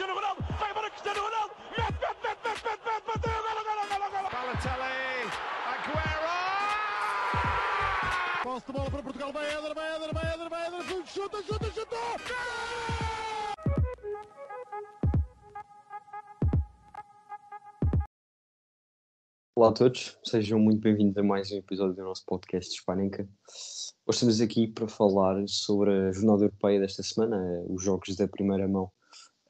Cristiano Ronaldo, vai embora Cristiano Ronaldo, mete, mete, mete, mete, mete, mete, bateu, golo, golo, golo, golo. Balotelli, Aguero! Posse de bola para Portugal, vai Éder, vai Éder, vai Éder, vai Éder, chuta, chuta, chuta! Olá a todos, sejam muito bem-vindos a mais um episódio do nosso podcast Hispanenca. Hoje estamos aqui para falar sobre a jornada europeia desta semana, eh, os jogos da primeira mão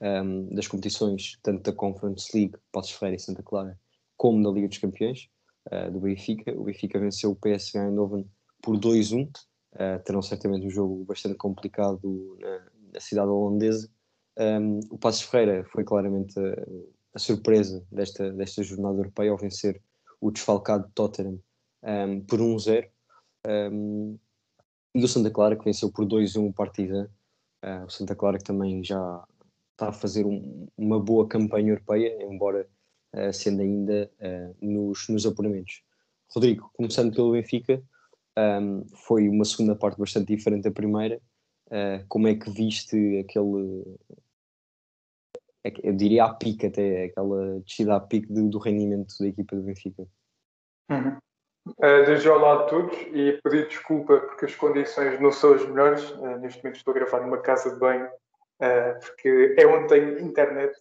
ehm, das competições, tanto da Conference League, Passos Ferreira e Santa Clara, como da Liga dos Campeões, eh, do Benfica. O Benfica venceu o PSV Eindhoven por 2-1, eh, terão certamente um jogo bastante complicado na, na cidade holandesa. Ehm, o Passos Ferreira foi claramente a, a surpresa desta, desta jornada europeia ao vencer o desfalcado Tottenham um, por 1-0. Um, e o Santa Clara que venceu por 2-1 partida. Uh, o Santa Clara que também já está a fazer um, uma boa campanha europeia, embora uh, sendo ainda uh, nos, nos apuramentos. Rodrigo, começando pelo Benfica, um, foi uma segunda parte bastante diferente da primeira. Uh, como é que viste aquele. é Eu diria a pique até, aquela descida a pique do, do rendimento da equipa do Benfica. Uhum. Uh, desde olá a todos e pedir desculpa porque as condições não são as melhores. Uh, neste momento estou a gravar numa casa de banho uh, porque é onde tenho internet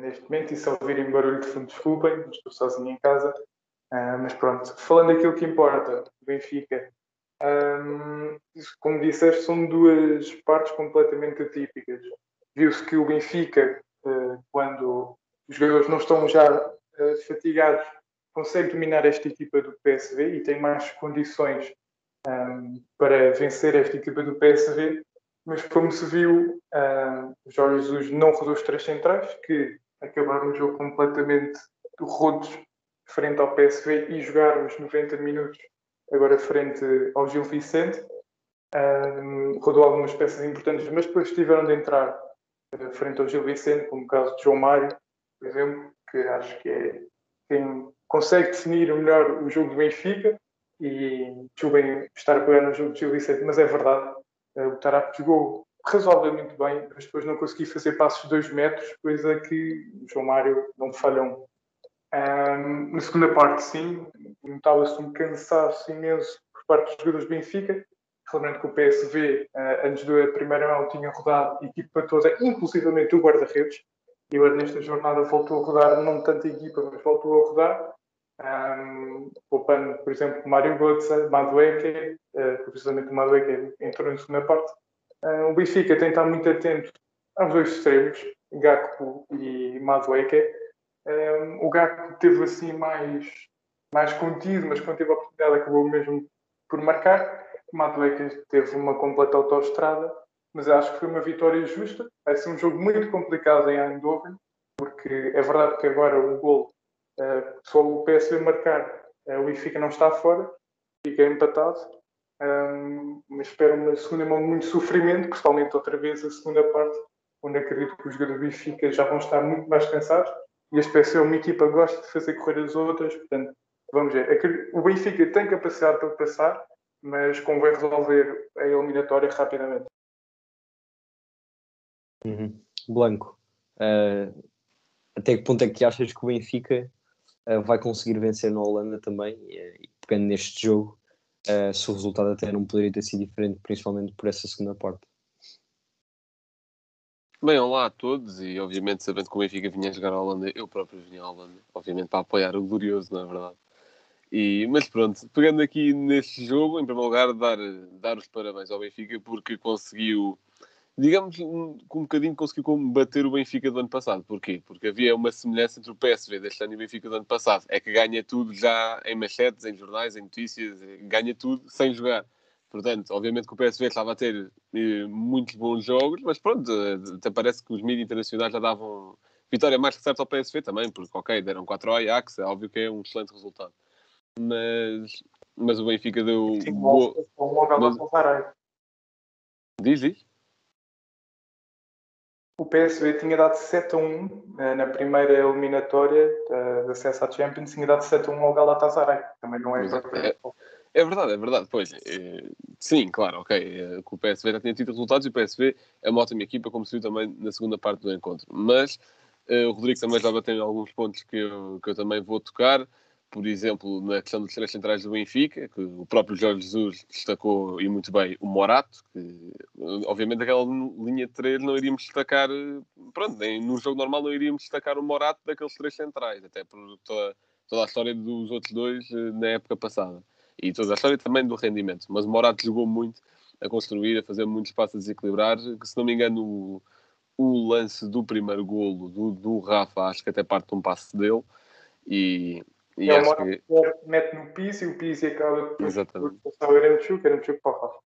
neste momento e se ouvirem barulho de fundo, desculpem, estou sozinho em casa. mas pronto, falando daquilo que importa, Benfica, um, como disseste, são duas partes completamente atípicas. Viu-se que o Benfica, quando os jogadores não estão já fatigados, consegue dominar esta equipa do PSV e tem mais condições um, para vencer esta equipa do PSV, mas como se viu, um, Jorge Jesus não rodou os três centrais, que acabaram o jogo completamente rotos frente ao PSV e jogaram os 90 minutos agora frente ao Gil Vicente. Um, rodou algumas peças importantes, mas depois tiveram de entrar uh, frente ao Gil Vicente, como o caso de João Mário, por exemplo, que acho que é quem consegue definir melhor o jogo do Benfica e desculpem estar a pegar no jogo de Gil Vicente, mas é verdade, o Tarap jogou razoavelmente bem, mas depois não consegui fazer passos de 2 metros, coisa que o João Mário não falham. Um, na segunda parte, sim, notava-se um cansaço imenso por parte dos jogadores do Benfica. Lembrando que o PSV, uh, eh, antes da primeira mão, tinha rodado a equipa toda, inclusivamente o guarda-redes, e agora nesta jornada voltou a rodar, não tanto a equipa, mas voltou a rodar. Um, poupando, por exemplo, Mário Götze, Madueke, uh, precisamente o Madueke entrou na segunda parte. Uh, o Benfica tem estar muito atento aos dois extremos, Gakpo e Madueke. Um, o Gakpo teve assim mais, mais contido, mas quando teve a oportunidade acabou mesmo por marcar. O Madueke teve uma completa autoestrada, mas acho que foi uma vitória justa. Vai ser um jogo muito complicado em Eindhoven, porque é verdade que agora o gol Uh, o PSV marcar, uh, o Benfica não está fora, fica empatado. Um, mas espero uma segunda mão de muito sofrimento, principalmente outra vez a segunda parte, onde acredito que os jogadores do Benfica já vão estar muito mais cansados. E este PSV é uma equipa que gosta de fazer correr as outras, portanto, vamos ver. O Benfica tem capacidade para passar, mas convém resolver a eliminatória rapidamente. Uhum. Blanco, uh, até que ponto é que achas que o Benfica vai conseguir vencer na Holanda também, e, pegando neste jogo, uh, se o resultado até não poderia ter sido diferente, principalmente por essa segunda parte. Bem, olá a todos e obviamente sabendo que o Benfica vinha jogar a Holanda, eu próprio vinha à Holanda, obviamente para apoiar o Glorioso, não é verdade? E, mas pronto, pegando aqui neste jogo, em primeiro lugar, dar, dar os parabéns ao Benfica porque conseguiu digamos, um, um bocadinho conseguiu combater o Benfica do ano passado. Porquê? Porque havia uma semelhança entre o PSV deste ano e o Benfica do ano passado. É que ganha tudo já em machetes, em jornais, em notícias, ganha tudo sem jogar. Portanto, obviamente que o PSV estava a ter eh, muitos bons jogos, mas pronto, eh, até parece que os mídias internacionais já davam vitória mais que certa ao PSV também, porque, ok, deram 4 ao Ajax, é óbvio que é um excelente resultado. Mas, mas o Benfica deu... Sim, boa... mas... Diz, diz. O PSV tinha dado 7 a 1 eh, na primeira eliminatória de acesso à Champions, tinha dado 7 a 1 ao Galatasaray. Também não é Mas é- É verdade, é verdade. Pois, eh, sim, claro, ok. eh, que o PSV já tinha tido resultados e o PSV é uma ótima equipa, como se viu também na segunda parte do encontro. Mas eh, o Rodrigo também já bateu em alguns pontos que eu, que eu também vou tocar. Por exemplo, na questão dos três centrais do Benfica, que o próprio Jorge Jesus destacou e muito bem o Morato, que eh, obviamente aquela linha de três não iríamos destacar, eh, pronto, nem num jogo normal não iríamos destacar o Morato daqueles três centrais, até por toda, toda a história dos outros dois eh, na época passada e toda a história também do rendimento. Mas o Morato jogou muito a construir, a fazer muitos passos a desequilibrar, que se não me engano o, o lance do primeiro golo do, do Rafa, acho que até parte de um passo dele e, e É o acho que... mete no piso e o piso acaba por passar o Eremchuk, Eremchuk para o Rafa.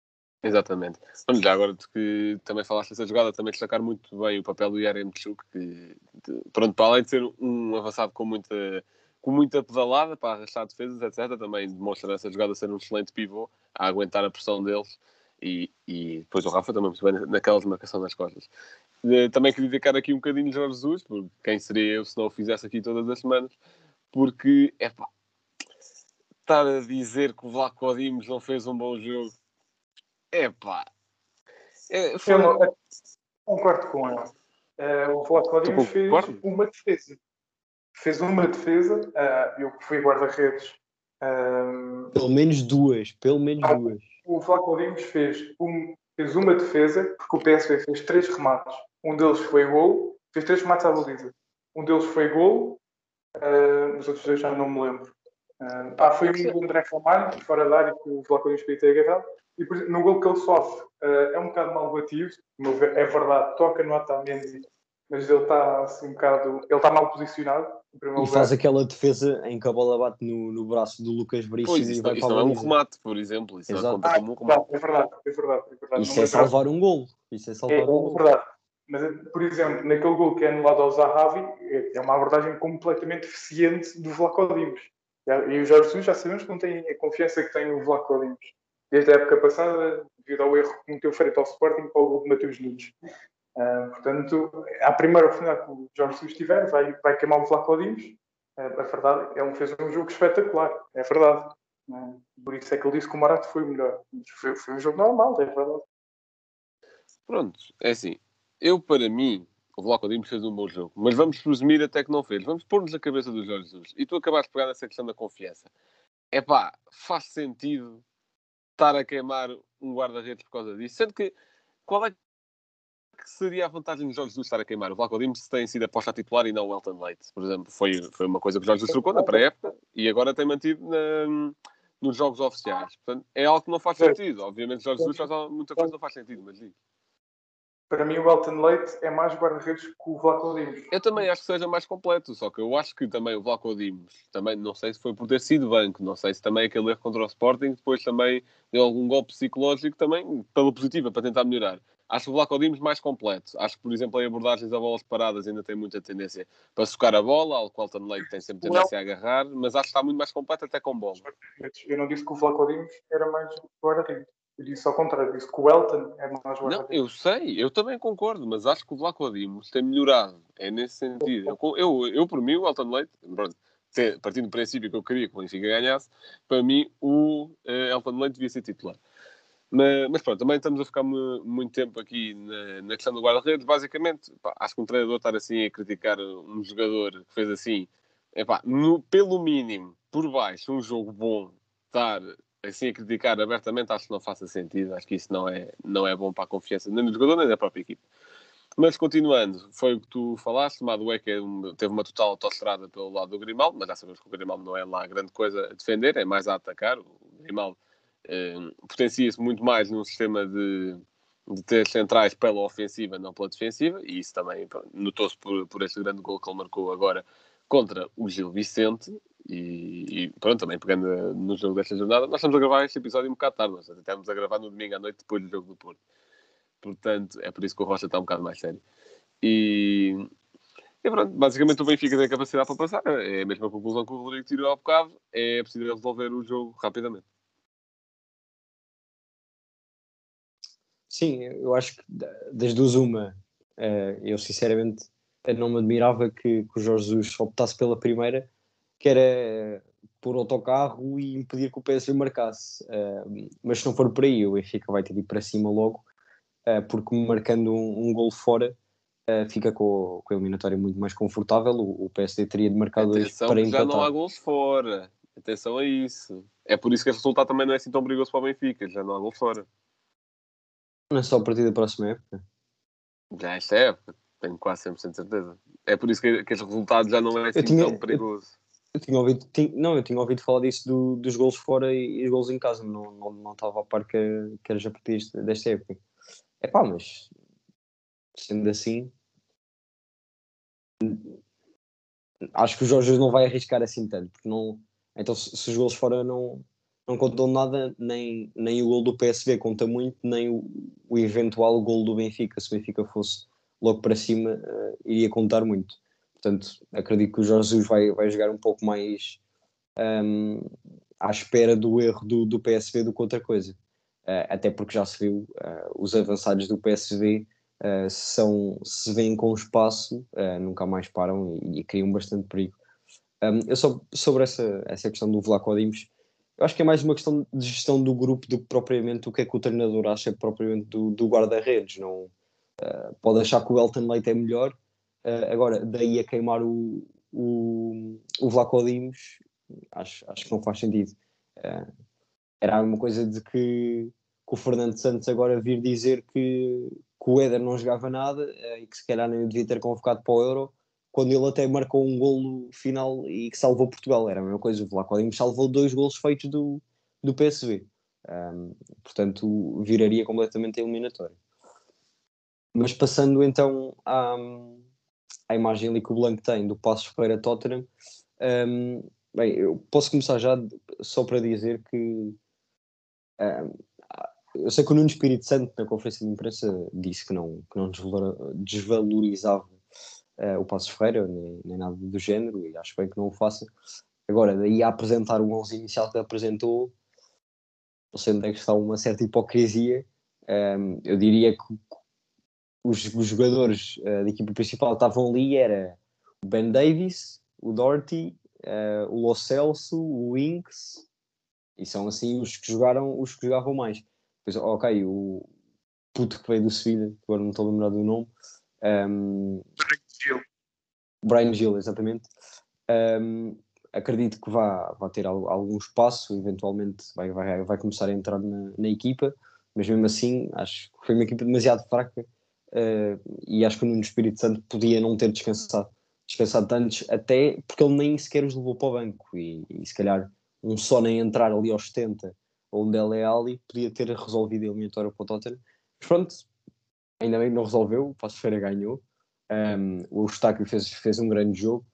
Exatamente. Vamos já agora de que também falaste dessa jogada, também destacar muito bem o papel do Yaremchuk, que de, pronto, para além de ser um avançado com muita, com muita pedalada para arrastar defesas, etc., também demonstra nessa jogada ser um excelente pivô a aguentar a pressão deles e, e depois o Rafa também muito bem naquela desmarcação nas costas. Eh, Também queria dedicar aqui um bocadinho de Jorge Jesus, quem seria eu se não o fizesse aqui todas as semanas, porque, é pá, estar a dizer que o Vlaco Dimos não fez um bom jogo, é pá, é, foi- Eu concordo com ele. Eh, o Dimos fez concordas? uma defesa. Fez uma defesa, eh, eu que fui guarda-redes. eh, Pelo menos duas, pelo menos Ah. duas. o Dimos fez, um, fez uma defesa, porque o PSV fez três remates. Um deles foi gol, fez três remates à baliza. Um deles foi gol, eh, os outros dois já não me lembro. Ah, foi um do André Ramalho, fora da área, que o Vlaco Dimos podia ter agarrado. E por- no gol que ele sofre, eh, é um bocado mal batido, no é verdade, toca no Otamendi, mas ele está assim um bocado, ele está mal posicionado, E lugar. faz aquela defesa em que a bola bate no, no braço do Lucas Pois, e isso, vai isso para não é um remate, por exemplo. Isso Exato. não conta Ah, como um remate. é verdade, é verdade, é verdade. Isso Não é lembrava. salvar um golo. Isso é É, salvar um é golo. verdade. Mas, por exemplo, naquele gol que é anulado ao Zahavi, é- é uma abordagem completamente eficiente do Vlaco Dimos. E o Jorge Jesus já sabemos que não tem a confiança que tem o Vlaco Dimos. Desde a época passada, devido ao erro que cometeu frente ao Sporting para o gol de Mateus Nunes. Ah, portanto, à primeira oportunidade que o Jorge Jesus tiver, vai, vai queimar o Vlaco Dimos. Ah, a verdade, ele fez um jogo espetacular. É verdade. Ah, por isso é que ele disse que o Morato foi o melhor. Foi, foi um jogo normal, é verdade. Pronto, é assim. Eu, para mim, o Vlaco Dimos fez um bom jogo. Mas vamos presumir até que não fez. Vamos pôr-nos na cabeça do Jorge Jesus. E tu acabaste de pegar nessa questão da confiança. É pá, faz sentido estar a queimar um guarda-redes por causa disso? Sendo que, qual é que seria a vantagem de Jorge Jesus estar a queimar? O Vlaco Dimos tem sido aposta a titular e não o Elton Leite, por exemplo. Foi, foi uma coisa que o Jorge Jesus trocou na pré-época e agora tem mantido na- nos jogos oficiais. Portanto, é algo que não faz sentido. Obviamente, Jorge Jesus faz muita coisa que não faz sentido, mas digo. Para mim, o Elton Leite é mais guarda-redes que o Vlaco Dimos. Eu também acho que seja mais completo, só que eu acho que também o Vlaco Dimos, também não sei se foi por ter sido banco, não sei se também aquele erro contra o Sporting depois também deu algum golpe psicológico também pela positiva, para tentar melhorar. Acho o Vlaco Dimos mais completo. Acho que, por exemplo, em abordagens a bolas paradas ainda tem muita tendência para socar a bola, algo que o Elton Leite tem sempre tendência a agarrar, mas acho que está muito mais completo até com bola. Eu não disse que o Vlaco Dimos era mais guarda-redes. Eu disse ao contrário, disse que o Elton é mais Não, guarda-redes. eu sei, eu também concordo, mas acho que o Vlaco Dimos tem melhorado. É nesse sentido. Eu, eu, eu por mim, o Elton Leite, partindo do princípio que eu queria que o Benfica ganhasse, para mim o eh, Elton Leite devia ser titular. Mas, pronto, também estamos a ficar mu- muito tempo aqui na, na questão do guarda-redes. Basicamente, pá, acho que um treinador estar assim a criticar um jogador que fez assim, no, pelo mínimo, por baixo, um jogo bom, estar assim a criticar abertamente, acho que não faça sentido. Acho que isso não é, não é bom para a confiança nem do jogador nem da própria equipe. Mas continuando, foi o que tu falaste, Madueca é teve uma total autostrada pelo lado do Grimaldo, mas já sabemos que o Grimaldo não é lá grande coisa a defender, é mais a atacar. O Grimaldo eh, potencia-se muito mais num sistema de, de ter centrais pela ofensiva, não pela defensiva, e isso também notou-se por, por este grande gol que ele marcou agora contra o Gil Vicente. E, e pronto, também pegando eh, no jogo desta jornada, nós estamos a gravar este episódio um bocado tarde, nós estamos a gravar no domingo à noite depois do jogo do Porto. Portanto, é por isso que o Rocha está um bocado mais sério. E, e pronto, basicamente o Benfica tem capacidade para passar. É a mesma conclusão que o Rodrigo tirou ao bocado. É preciso resolver o jogo rapidamente. Sim, eu acho que da- das duas uma. Uh, eu, sinceramente, não me admirava que, que o Jorge Jesus optasse pela primeira, que era por autocarro e impedir que o PSV marcasse. Uh, mas se não for por aí, o Benfica vai ter de ir para cima logo, uh, porque marcando um, um gol fora, uh, fica com, com, a eliminatória muito mais confortável. O, o PSD teria de marcar dois para empatar. já não há gols fora. Atenção a isso. É por isso que esse resultado também não é assim tão perigoso para o Benfica. Já não há gol fora. Não é só a partir da próxima época? Já esta época. Tenho quase 100% de certeza. É por isso que, que este resultado já não é assim tinha, tão perigoso. Eu, tinha ouvido, tinha, não, eu tinha ouvido falar disso do, dos gols fora e, e, os gols em casa. Não, não, não estava a par que, que era já a partir desta época. É pá, mas sendo assim, acho que o Jorge não vai arriscar assim tanto, porque não. Então, se, se os gols fora não, não contam nada, nem, nem o gol do PSV conta muito, nem o, o eventual gol do Benfica, se o Benfica fosse logo para cima, uh, iria contar muito. Portanto, acredito que o Jorge Jesus vai, vai jogar um pouco mais um, à espera do erro do, do PSV do que outra coisa. Uh, até porque já se viu, uh, os avançados do PSV uh, são, se vêm com espaço, nunca mais param e, e criam bastante perigo. Um, eu só sobre essa, essa questão do Vlaco Dimos, eu acho que é mais uma questão de gestão do grupo do que propriamente o que é que o treinador acha propriamente do, do guarda-redes. Não, pode achar que o Elton Leite é melhor, agora, daí a queimar o, o, o Vlaco Dimos, acho, acho que não faz sentido. Uh, era uma coisa de que, que, o Fernando Santos agora vir dizer que, que o Éder não jogava nada eh, e que se calhar nem devia ter convocado para o Euro, quando ele até marcou um golo final e que salvou Portugal. Era a mesma coisa, o Vlaco Dimos salvou dois golos feitos do, do PSV. Um, portanto, viraria completamente a. Mas passando então à, à imagem ali que o Blanco tem do Passos Ferreira Tottenham, um, bem, eu posso começar já só para dizer que eu sei que o Nuno Espírito Santo, na conferência de imprensa, disse que não, que não desvalorizava uh, o Passos Ferreira, nem, nem, nada do género, e acho bem que não o faça. Agora, daí a apresentar o 11 inicial que apresentou, não sei onde é que está uma certa hipocrisia. Um, eu diria que os, os jogadores uh, da equipa principal estavam ali, era o Ben Davis, o Doherty, uh, o Lo Celso, o Inks, e são assim os que jogaram, os que jogavam mais. Depois, ok, o puto que veio do Sevilha, agora não estou a lembrar do nome. Um, Brian Gil. Brian Gil, exatamente. Um, acredito que vá, vá ter algum espaço, eventualmente vai, vai, vai começar a entrar na, na equipa, mas mesmo assim acho que foi uma equipa demasiado fraca e acho que o Nuno Espírito Santo podia não ter descansado, descansado tantos, até porque ele nem sequer os levou para o banco e, e se calhar um só nem entrar ali aos 70 ou um Dele Alli podia ter resolvido a eliminatória para o Tottenham. Mas pronto, ainda bem que não resolveu, o Passo Feira ganhou. Um, o Eustáquio fez, fez um grande jogo.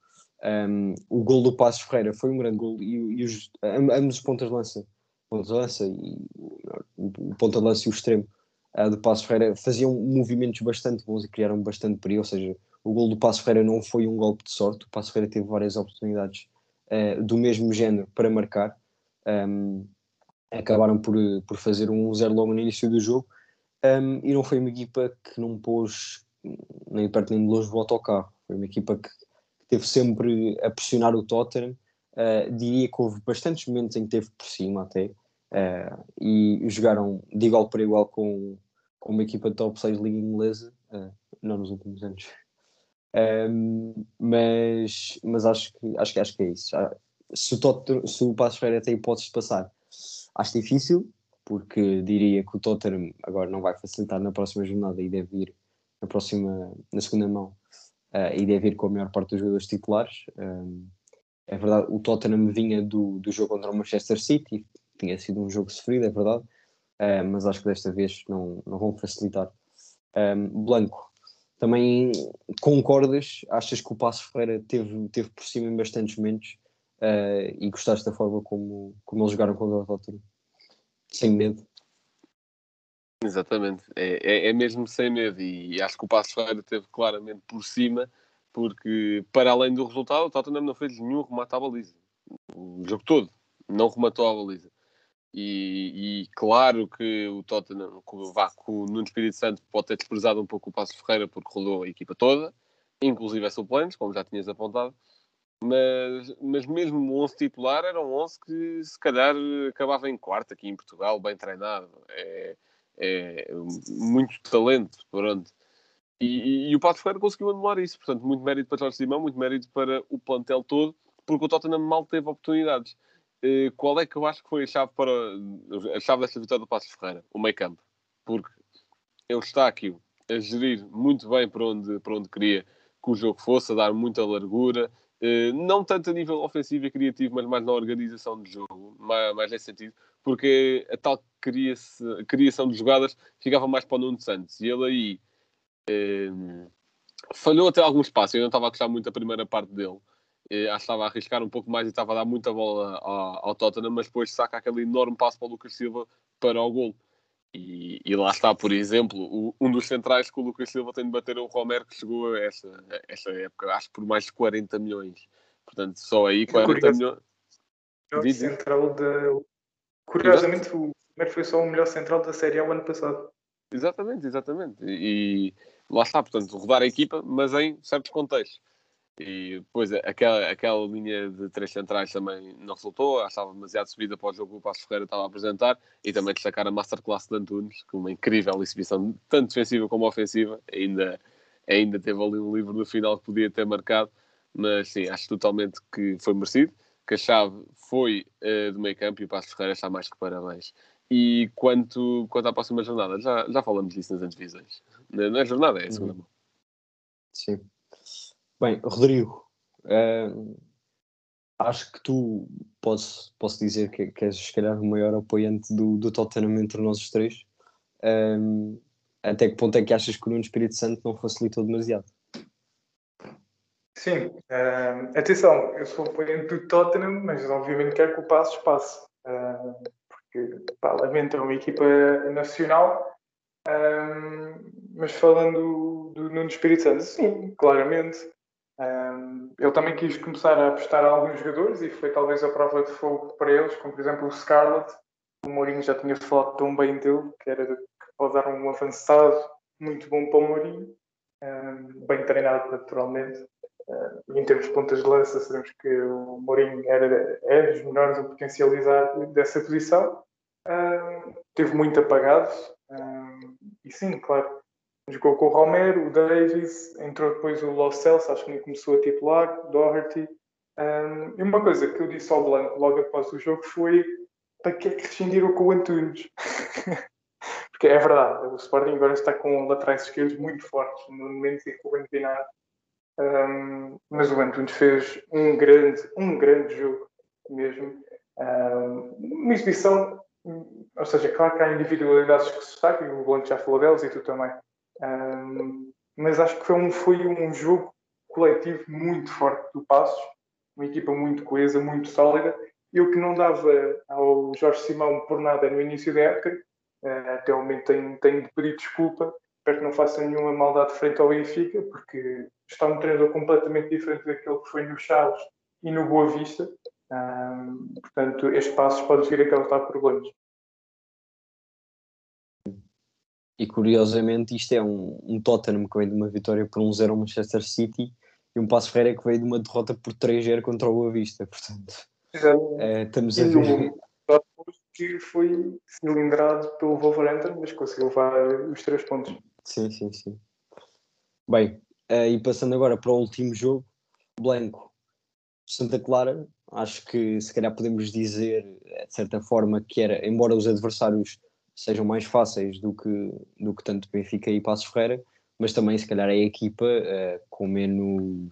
Um, o gol do Passos Ferreira foi um grande gol e, e os, ambos os pontas de lança, pontas de lança e o, o ponta de lança e o extremo uh, do Passos Ferreira faziam movimentos bastante bons e criaram bastante perigo, ou seja, o gol do Passos Ferreira não foi um golpe de sorte, o Passos Ferreira teve várias oportunidades uh, do mesmo género para marcar. Um, acabaram por, por fazer um 0 logo no início do jogo um, e não foi uma equipa que não pôs nem perto nem de longe o autocarro. Foi uma equipa que teve sempre a pressionar o Tottenham. Uh, diria que houve bastantes momentos em que teve por cima até uh, e jogaram de igual para igual com, com uma equipa de top 6 liga inglesa, uh, não nos últimos anos. Um, mas mas acho, que, acho, que, acho que é isso. Se o, Tottenham, se o Passos Ferreira tem hipóteses de passar, acho difícil, porque diria que o Tottenham agora não vai facilitar na próxima jornada e deve ir na próxima, na segunda mão, uh, e deve ir com a maior parte dos jogadores titulares. Um, é verdade, o Tottenham vinha do, do jogo contra o Manchester City, tinha sido um jogo sofrido, é verdade, uh, mas acho que desta vez não, não vão facilitar. Um, Blanco, também concordas? Achas que o Passo Ferreira teve, teve por cima em bastantes momentos uh, e gostaste da forma como, como eles jogaram contra o Tottenham? Sem medo? Exatamente, é, é, é, mesmo sem medo e acho que o Passo Ferreira teve claramente por cima porque para além do resultado o Tottenham não fez nenhum remate à baliza o jogo todo, não rematou à baliza E, e, claro que o Tottenham, com o Nuno Espírito Santo, pode ter desprezado um pouco o Passo Ferreira porque rodou a equipa toda, inclusive a suplentes, como já tinhas apontado. Mas, mas mesmo o 11 titular era um 11 que se calhar acabava em quarto aqui em Portugal, bem treinado. É, é muito talento, pronto. E, e, e o Pato Ferreira conseguiu anular isso. Portanto, muito mérito para Jorge Simão, muito mérito para o plantel todo, porque o Tottenham mal teve oportunidades. Uh, qual é que eu acho que foi a chave para a chave desta vitória do Passo Ferreira? O meio campo. Porque ele está aqui a gerir muito bem para onde, para onde queria que o jogo fosse, a dar muita largura, uh, não tanto a nível ofensivo e criativo, mas mais na organização do jogo, mais, mais nesse sentido, porque a tal criação de jogadas ficava mais para o Nuno Santos. E ele aí uh, falhou até algum espaço. Eu não estava a gostar muito da primeira parte dele acho que estava a arriscar um pouco mais e estava a dar muita bola ao, ao Tottenham, mas depois saca aquele enorme passo para o Lucas Silva para o gol. E, e, lá está, por exemplo, o, um dos centrais que o Lucas Silva tem de bater é o Romero, que chegou a esta, esta época, acho que por mais de 40 milhões. Portanto, só aí 40 milhões. Diz, central de... Curiosamente, o Romero foi só o melhor central da Série A o ano passado. Exatamente, exatamente. E, e lá está, portanto, rodar a equipa, mas em certos contextos. E depois aquela, aquela linha de três centrais também não resultou, estava demasiado subida para o jogo que o Passo Ferreira estava a apresentar e também destacar a Masterclass de Antunes, com uma incrível exibição, tanto defensiva como ofensiva. Ainda, ainda teve ali um livro no final que podia ter marcado, mas sim, acho totalmente que foi merecido, que a chave foi uh, do meio campo e o Passo Ferreira está mais que parabéns. E quanto, quanto à próxima jornada, já, já falamos disso nas antevisões. Não é jornada, é a segunda mão. Sim. Bem, Rodrigo, acho que tu posso, posso dizer que, que és se calhar o maior apoiante do, do Tottenham entre nós os três. Até que ponto é que achas que o Nuno Espírito Santo não facilitou demasiado? Sim, uh, atenção, eu sou apoiante do Tottenham, mas obviamente quero que o passo espaço, uh, porque pá, lamento, é uma equipa nacional, mas falando do Nuno Espírito Santo, sim, claramente, ele também quis começar a apostar a alguns jogadores e foi talvez a prova de fogo para eles, como por exemplo o Scarlett. O Mourinho já tinha falado tão bem dele, que era que pode dar um avançado muito bom para o Mourinho, um, bem treinado naturalmente. E em termos de pontas de lança, sabemos que o Mourinho era, é dos melhores a potencializar dessa posição. Uh, teve muito apagado, e sim, claro, Jogou com o Romero, o Davis, entrou depois o Los Celso, acho que nem começou a titular, Doherty. Um, e uma coisa que eu disse ao Blanco logo após o jogo foi para que é que rescindiram com o Antunes? Porque é verdade, o Sporting agora está com laterais esquerdos muito fortes, no momento em que o Benfica um, mas o Antunes fez um grande, um grande jogo mesmo. Um, uma exibição, ou seja, claro que há individualidades que se destacam, o Blanco já falou delas e tu também. Um, mas acho que foi um, foi um jogo coletivo muito forte do Passos, uma equipa muito coesa, muito sólida. Eu que não dava ao Jorge Simão por nada no início da época, uh, até o momento tenho, tenho de pedir desculpa, espero que não faça nenhuma maldade frente ao Benfica, porque está um treinador completamente diferente daquele que foi no Chaves e no Boa Vista. Um, portanto, este passo pode vir a causar problemas. E curiosamente, isto é um, um Tottenham que vem de uma vitória por 1-0 ao Manchester City e um Passo Ferreira que veio de uma derrota por 3-0 contra o Boa Vista. Portanto, é, estamos a ver. que foi cilindrado pelo Wolverhampton, mas conseguiu levar os três pontos. Sim, sim, sim. Bem, uh, e passando agora para o último jogo, Blanco, Santa Clara, acho que se calhar podemos dizer, de certa forma, que era, embora os adversários sejam mais fáceis do que, do que tanto Benfica e Passos Ferreira, mas também se calhar é a equipa uh, com menos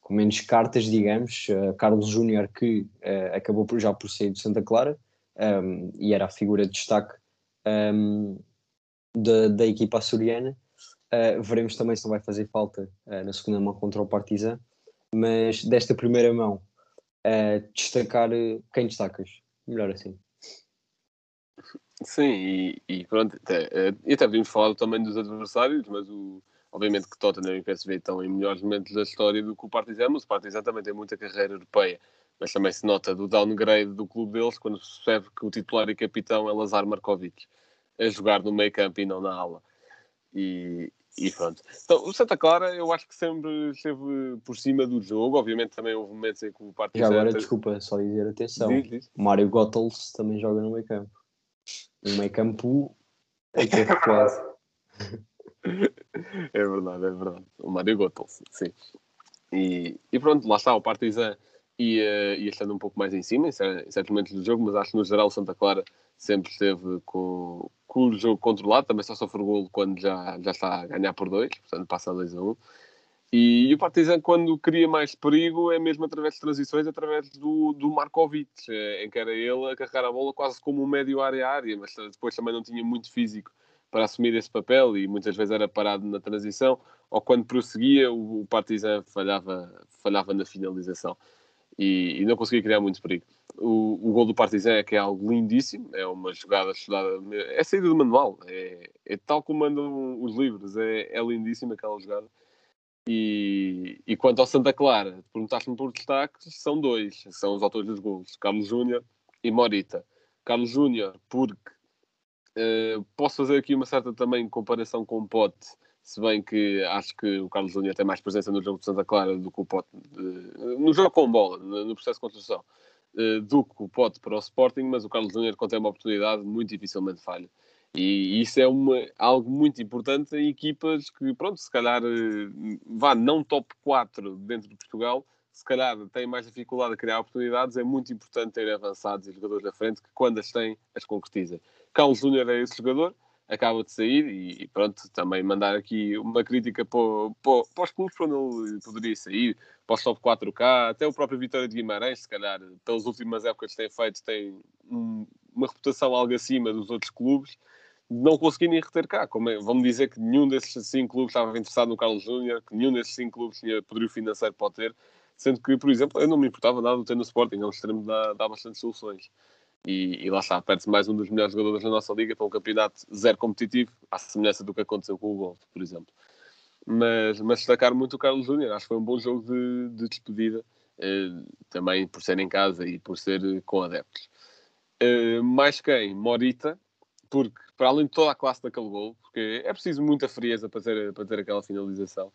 com menos cartas, digamos, uh, Carlos Júnior que uh, acabou por, já por sair de Santa Clara um, ehm, e era a figura de destaque um, ehm, da, da equipa açoriana. veremos também se não vai fazer falta na segunda mão contra o Partizan, mas desta primeira mão destacar quem destacas? Melhor assim. Sim, e, e pronto, até, eh, e até podíamos falar também dos adversários, mas o, obviamente que Tottenham e PSV estão em melhores momentos da história do que o Partizan, mas o Partizan também tem muita carreira europeia mas também se nota do downgrade do clube deles quando se percebe que o titular e capitão é Lazar Markovic, a jogar no meio campo e não na ala. E, e pronto. Então, o Santa Clara eu acho que sempre esteve por cima do jogo. Obviamente também houve momentos em que o Partizan... Já agora, desculpa, só dizer atenção. Diz, diz. Mário Gottels também joga no meio campo. No meio campo é que é quase. É verdade, é verdade. O Mário Gottels, sim. E, e pronto, lá está, o Partizan ia, ia estando um pouco mais em cima em certos momentos do jogo, mas acho que no geral o Santa Clara sempre esteve com, com o jogo controlado, também só sofre golo quando já, já está a ganhar por dois, portanto passa a 2 a 1. Um. E, o Partizan, quando cria mais perigo, é mesmo através de transições, através do, do Markovic, eh, em que era ele a carregar a bola quase como um médio área-área, mas depois também não tinha muito físico para assumir esse papel e muitas vezes era parado na transição, ou quando prosseguia, o Partizan falhava, falhava na finalização e, e não conseguia criar muito perigo. O, o gol do Partizan é que é algo lindíssimo, é uma jogada estudada, é saída do manual, é, é tal como mandam os livros, é, é lindíssima aquela jogada. E, e quanto ao Santa Clara, perguntaste-me por destaques, são dois, são os autores dos gols, Carlos Júnior e Morita. Carlos Júnior, porque eh, posso fazer aqui uma certa também comparação com o Pote, se bem que acho que o Carlos Júnior tem mais presença no jogo de Santa Clara do que o Pote, no jogo com bola, no no processo de construção, eh, do que o Pote para o Sporting, mas o Carlos Júnior, quando tem uma oportunidade, muito dificilmente falha. E isso é uma, algo muito importante em equipas que, pronto, se calhar eh, vá não top 4 dentro de Portugal, se calhar têm mais dificuldade a criar oportunidades, é muito importante ter avançados e jogadores da frente que, quando as têm, as concretizem. Carlos Júnior é esse jogador, acaba de sair e, pronto, também mandar aqui uma crítica para, para, para os clubes para onde ele poderia sair, para os top 4K, até o próprio Vitória de Guimarães, se calhar, pelas últimas épocas que tem feito, tem um- uma reputação algo acima dos outros clubes, não conseguirem reter cá. Como é, vão-me dizer que nenhum desses cinco clubes estava interessado no Carlos Júnior, que nenhum desses cinco clubes tinha poderio financeiro para o ter, sendo que, por exemplo, eu não me importava nada de ter no Sporting, é um extremo dá, dá bastante soluções. E, e lá está, perde-se mais um dos melhores jogadores da nossa liga para um campeonato zero competitivo, à semelhança do que aconteceu com o Golf, por exemplo. Mas, mas destacar muito o Carlos Júnior, acho que foi um bom jogo de, de despedida, eh, também por ser em casa e por ser eh, com adeptos. Eh, mais quem? Morita, porque para além de toda a classe daquele gol, porque é preciso muita frieza para ter, para ter aquela finalização,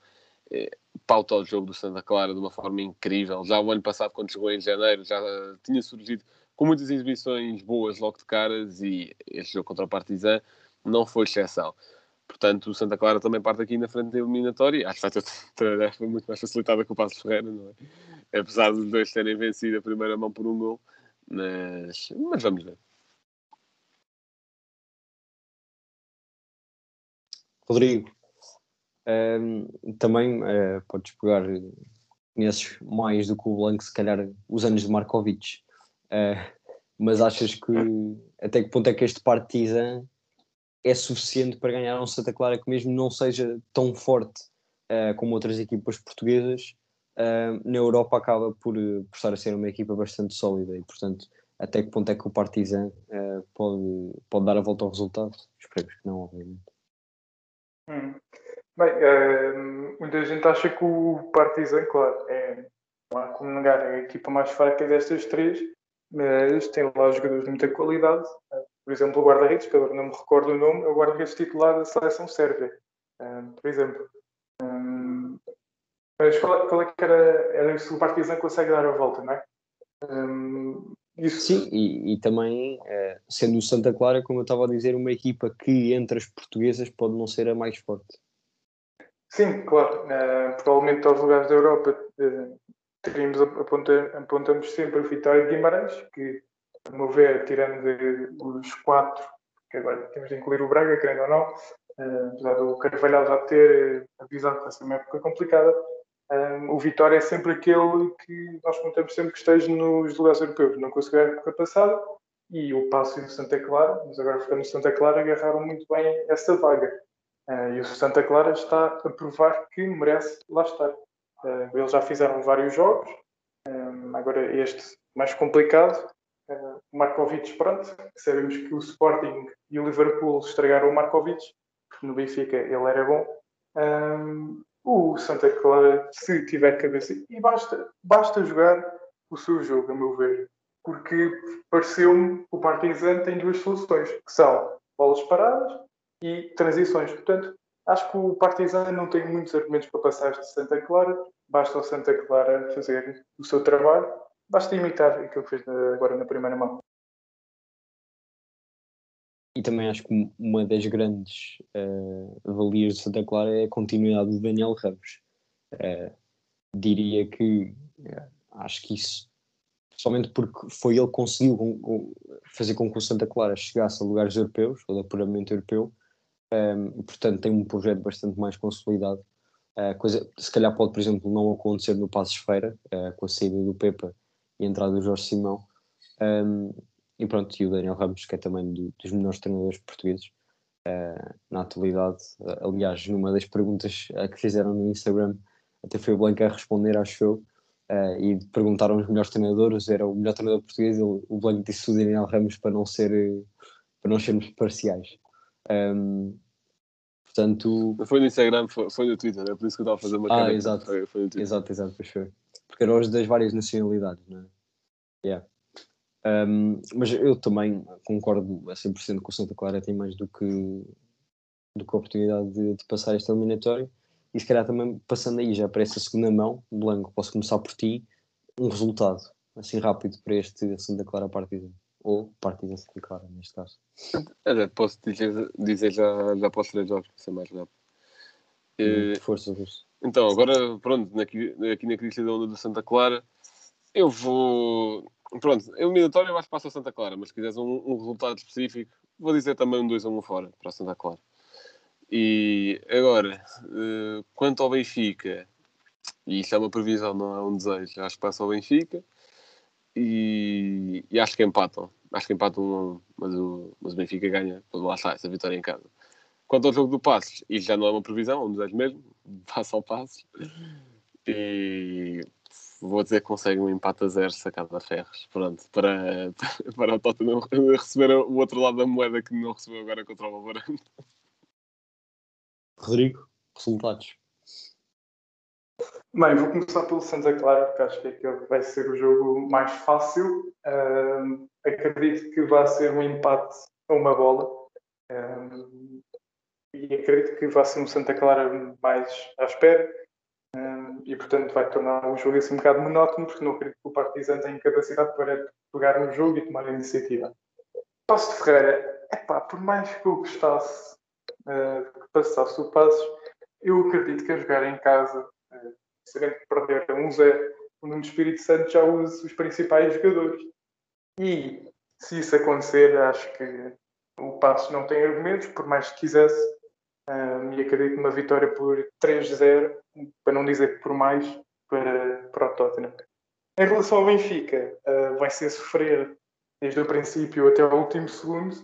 eh, pauta o jogo do Santa Clara de uma forma incrível. Já o ano passado, quando chegou em janeiro, já eh, tinha surgido com muitas exibições boas logo de caras e este jogo contra o Partizan não foi exceção. Portanto, o Santa Clara também parte aqui na frente da eliminatória. Acho que vai ter tarefa muito mais facilitada que o Passos Ferreira, não é? Apesar dos dois terem vencido a primeira mão por um gol. Mas, mas vamos ver. Rodrigo, ehm, também eh, podes pegar, conheces mais do que o Blanco, se calhar, os anos de Markovic, Eh, mas achas que até que ponto é que este Partizan é suficiente para ganhar um Santa Clara que mesmo não seja tão forte eh, como outras equipas portuguesas, na Europa acaba por, por estar a ser uma equipa bastante sólida e portanto até que ponto é que o Partizan eh, pode, pode dar a volta ao resultado? Esperemos que não, obviamente. Hum. Bem, eh, muita gente acha que o Partizan, claro, é, como negar, é a equipa mais fraca destas três, mas tem lá jogadores de muita qualidade. Por exemplo, o guarda-redes, que agora não me recordo o nome, é o guarda-redes titular da seleção sérvia, eh, por exemplo. Hum, Mas qual, qual é que era, era se o Partizan consegue dar a volta, não é? Hum, Isso, Sim, e, e também, eh, sendo o Santa Clara, como eu estava a dizer, uma equipa que entre as portuguesas pode não ser a mais forte. Sim, claro. Eh, provavelmente aos lugares da Europa eh, teríamos, aponta- apontamos sempre o Vitória de Guimarães, que, a meu ver, tirando os quatro, que agora temos de incluir o Braga, querendo ou não, eh, apesar do Carvalhal já ter avisado que vai ser uma época complicada, eh, o Vitória é sempre aquele que nós contamos sempre que esteja nos lugares europeus. Não conseguiu a época passada, e o Passo e o Santa Clara, mas agora ficando no Santa Clara, agarraram muito bem essa vaga. Eh, e o Santa Clara está a provar que merece lá estar. Eh, eles já fizeram vários jogos, eh, agora este mais complicado. O Markovic, pronto, sabemos que o Sporting e o Liverpool estragaram o Markovic, no Benfica ele era bom. Eh, o Santa Clara, se tiver cabeça, e basta, basta jogar, o seu jogo, a meu ver. Porque pareceu-me que o Partizan tem duas soluções, que são bolas paradas e transições. Portanto, acho que o Partizan não tem muitos argumentos para passar de Santa Clara. Basta o Santa Clara fazer o seu trabalho. Basta imitar aquilo que fez agora na primeira mão. E também acho que uma das grandes uh, valias de Santa Clara é a continuidade do Daniel Ramos. Uh, diria que uh, acho que isso, somente porque foi ele que conseguiu com, com, fazer com que o Santa Clara chegasse a lugares europeus, ou de apuramento europeu, um, e portanto tem um projeto bastante mais consolidado. coisa se calhar pode, por exemplo, não acontecer no Passos Feira, com a saída do Pepa e a entrada do Jorge Simão. Um, e pronto, e o Daniel Ramos, que é também do, dos melhores treinadores portugueses uh, na atualidade. Uh, aliás, numa das perguntas uh, que fizeram no Instagram, até foi o Blanco a responder, acho eu, e perguntaram os melhores treinadores, era o melhor treinador português, ele, o Blanco disse o Daniel Ramos para não ser para não sermos parciais. Um, portanto... Não foi no Instagram, foi, foi, no Twitter, é por isso que eu estava a fazer uma Ah, exato. Foi, foi. Exato, exato, pois foi. Porque eram os das várias nacionalidades, não é? Yeah. Um, mas eu também concordo a 100% que o Santa Clara tem mais do que, do que a oportunidade de, de, passar esta eliminatória. E se calhar também passando aí já para essa segunda mão, Blanco, posso começar por ti, um resultado assim rápido para este Santa Clara Partida. Ou Partida Santa Clara, neste caso. É, posso dizer, dizer já, já posso três jogos, para ser mais rápido. Hum, força, força. Então, agora, pronto, aqui, aqui na crise da onda do Santa Clara, eu vou Pronto, eliminatório eu acho que passa o Santa Clara, mas se quiseres um, um, resultado específico, vou dizer também um 2 a 1 fora para o Santa Clara. E agora, uh, quanto ao Benfica, e isto é uma previsão, não é um desejo, acho que passa ao Benfica e, e acho que empatam. Acho que empatam um, mas o, mas o Benfica ganha, lá está, essa vitória em casa. Quanto ao jogo do Passos, isto já não é uma previsão, é um desejo mesmo, passa ao Passos. E vou dizer que consegue um empate a zero sacado a ferros. Pronto, para, para o Tottenham receber o outro lado da moeda que não recebeu agora contra o Wolverhampton. Rodrigo, resultados. Bem, vou começar pelo Santa Clara, porque acho que aquele vai ser o jogo mais fácil. Uh, acredito que vai ser um empate a uma bola. Uh, e acredito que vai ser um Santa Clara mais à espera e portanto vai tornar o jogo assim um bocado monótono, porque não acredito que o Partizan tenha capacidade para pegar no jogo e tomar a iniciativa. Passo de Ferreira, epá, por mais que eu gostasse uh, que passasse o Passos, eu acredito que a jogar em casa, uh, sabendo que perder a 1-0, o Nuno Espírito Santo já usa os principais jogadores. E se isso acontecer, acho que o Passos não tem argumentos, por mais que quisesse, e acredito numa vitória por 3-0, para não dizer por mais, para, para o Tottenham. Em relação ao Benfica, uh, vai ser sofrer desde o princípio até o último segundo.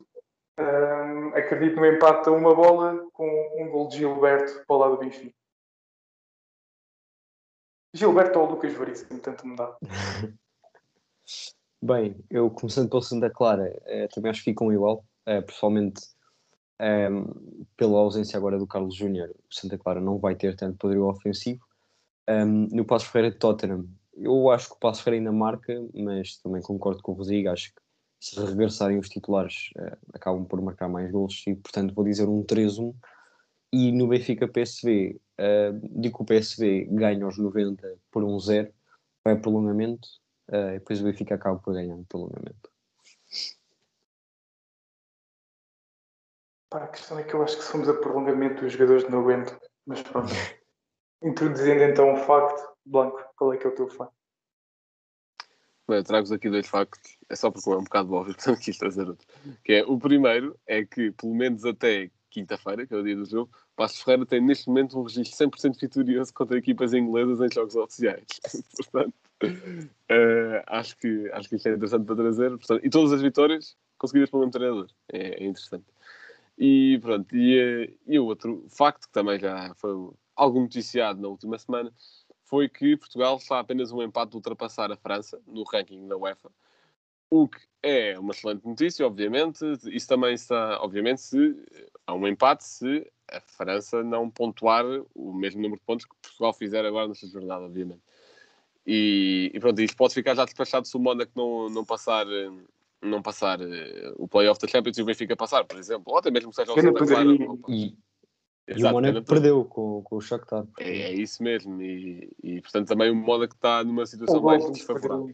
Um, acredito no empate a uma bola com um gol de Gilberto para o lado do Benfica. Gilberto ou Lucas Veríssimo, tanto me dá. Bem, eu começando pelo Santa Clara, eh, também acho que ficam igual, eh, pessoalmente um, pela ausência agora do Carlos Júnior, Santa Clara não vai ter tanto poderio ofensivo. Um, no Passo Ferreira de Tottenham, eu acho que o Passo Ferreira ainda marca, mas também concordo com o Rodrigo, acho que se regressarem os titulares uh, acabam por marcar mais gols e portanto vou dizer um 3-1 e no Benfica PSV uh, digo que o PSV ganha aos 90 por um 0 vai prolongamento uh, e depois o Benfica acaba por ganhar no prolongamento Pá, a questão é que eu acho que somos a prolongamento dos jogadores não aguentam. Mas pronto. Introduzindo então o facto, Blanco, qual é que é o teu facto? Bem, eu trago-vos aqui dois factos, é só porque é um bocado óbvio, portanto quis trazer outro. Que é, o primeiro é que, pelo menos até quinta-feira, que é o dia do jogo, Passos Ferreira tem neste momento um registro 100% vitorioso contra equipas inglesas em jogos oficiais. portanto, uh, acho, que, acho que isto é interessante para trazer. Portanto, e todas as vitórias conseguidas pelo mesmo treinador. É, é interessante. E pronto, e, eh, e outro facto que também já foi algo noticiado na última semana foi que Portugal está apenas um empate de ultrapassar a França no ranking da UEFA, o que é uma excelente notícia, obviamente. Isso também está, obviamente, se há um empate se a França não pontuar o mesmo número de pontos que Portugal fizer agora nesta jornada, obviamente. E, e pronto, isto pode ficar já despachado se o Mónaco não, não passar, eh, não passar eh, o playoff da Champions e o Benfica passar, por exemplo. Ou até mesmo o Pena Santa Clara. poderia- E, e o exato, Mónaco pena perdeu com, com o Shakhtar. É, é isso mesmo. E, e, portanto também o Mónaco está numa situação O mais desfavorável.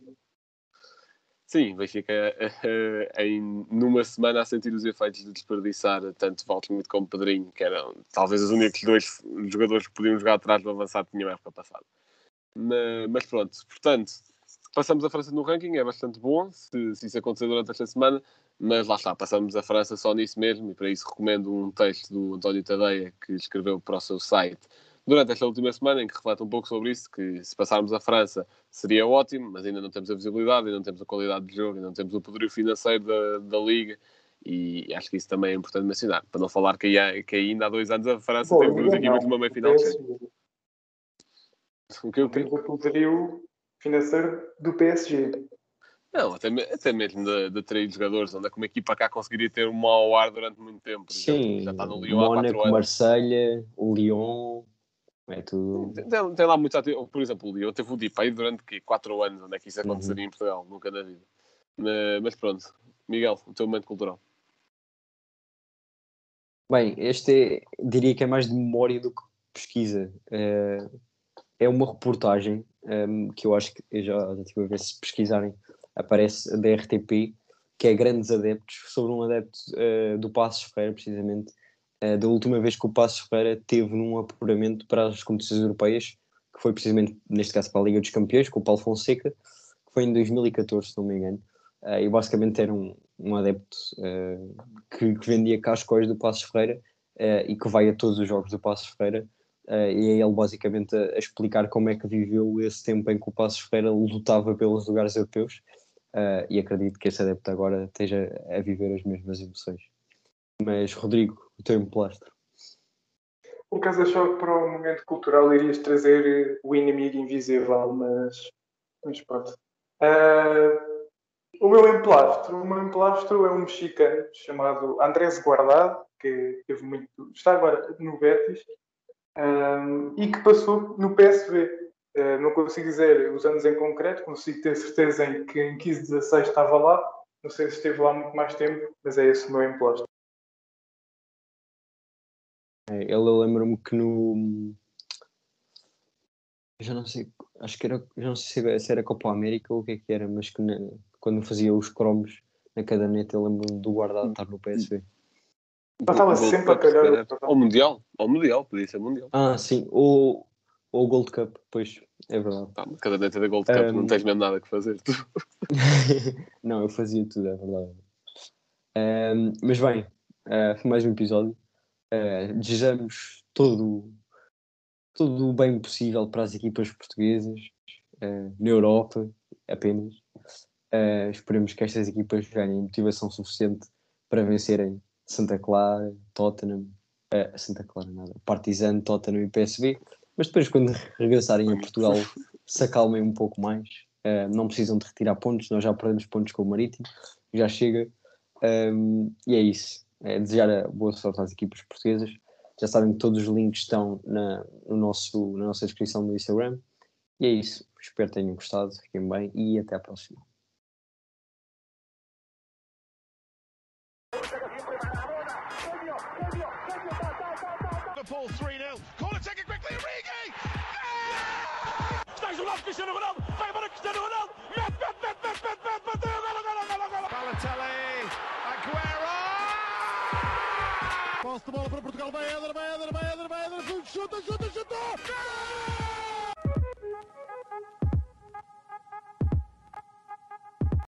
Sim, o Benfica eh, em numa semana a sentir os efeitos de desperdiçar tanto Valtteri como Pedrinho, que eram talvez os únicos dois jogadores que podiam jogar atrás do avançado que tinham a época passada. Mas pronto, portanto, passamos a França no ranking, é bastante bom se, se isso acontecer durante esta semana, mas lá está, passamos a França só nisso mesmo e para isso recomendo um texto do António Tadeia que escreveu para o seu site durante esta última semana, em que reflete um pouco sobre isso, que se passarmos a França seria ótimo, mas ainda não temos a visibilidade, ainda não temos a qualidade de jogo, ainda não temos o poderio financeiro da, da Liga, e acho que isso também é importante mencionar, para não falar que, aí- que ainda há dois anos a França Bom, teve duas equipas não. numa meia final. PSG. O que eu Não temos o poderio financeiro do PSG. Não, até, até mesmo de, de trair jogadores, onde é que uma equipa cá conseguiria ter um mau ar durante muito tempo. Sim, já está no Lyon há quatro Mónaco, anos. Marselha, o Lyon, é tudo. Tem, tem lá muitos ati- Por exemplo, o Lyon teve o Depay durante quê? 4 anos. Onde é que isso Uhum. aconteceria em Portugal? Nunca na vida. Mas, pronto. Miguel, o teu momento cultural. Bem, este é, diria que é mais de memória do que pesquisa. É, é uma reportagem ehm, que eu acho que eu já, já a ver se pesquisarem, aparece da RTP, que é grandes adeptos, sobre um adepto eh, do Passos Ferreira, precisamente, eh, da última vez que o Passos Ferreira teve num apuramento para as competições europeias, que foi precisamente, neste caso, para a Liga dos Campeões, com o Paulo Fonseca, que foi em 2014, se não me engano. Eh, e basicamente era um, um adepto eh, que, que vendia cascóis do Passos Ferreira eh, e que vai a todos os jogos do Passos Ferreira. Eh, e é ele basicamente a, a explicar como é que viveu esse tempo em que o Passos Ferreira lutava pelos lugares europeus. eh, e acredito que esse adepto agora esteja a viver as mesmas emoções. Mas, Rodrigo, o teu emplastro. Por acaso achava que para o momento cultural irias trazer eh, o inimigo invisível, mas, mas pronto. Ah, o meu emplastro, o meu emplastro é um mexicano chamado Andrés Guardado, que teve muito, está agora no Betis, ah, e que passou no PSV. Ah, não consigo dizer os anos em concreto, consigo ter certeza em que em 15, 16 estava lá. Não sei se esteve lá muito mais tempo, mas é esse o meu emplastro. É, Ele, eu lembro-me que no. eu Já não sei, acho que era, já não sei se era Copa América ou o que é que era, mas que na- quando fazia os cromos na caderneta, eu lembro-me do guardado estar no PSV. Estava sempre a calhar. Ou Mundial. Ou Mundial, podia ser Mundial. Ah, sim, ou ou o Gold Cup, pois, é verdade. Tá, cada neta da Gold Cup Um, não tens mesmo nada que fazer. Tu. não, eu fazia tudo, é verdade. Ahm, mas bem, ah, foi mais um episódio. Ah, desejamos todo, todo o bem possível para as equipas portuguesas ah, na Europa apenas. Ah, esperemos que estas equipas ganhem motivação suficiente para vencerem Santa Clara, Tottenham, ah, Santa Clara nada, Partizan, Tottenham e PSV. Mas depois, quando regressarem a Portugal, se acalmem um pouco mais. Uh, não precisam de retirar pontos, nós já perdemos pontos com o Marítimo, já chega. Um, e é isso. É desejar boa sorte às equipas portuguesas. Já sabem que todos os links estão na, no nosso, na nossa descrição do Instagram. E é isso. Espero que tenham gostado, fiquem bem e até à próxima. Bola para Portugal, vai Éder, vai Éder, vai Éder, vai Éder, chuta, chuta, chuta! Gol!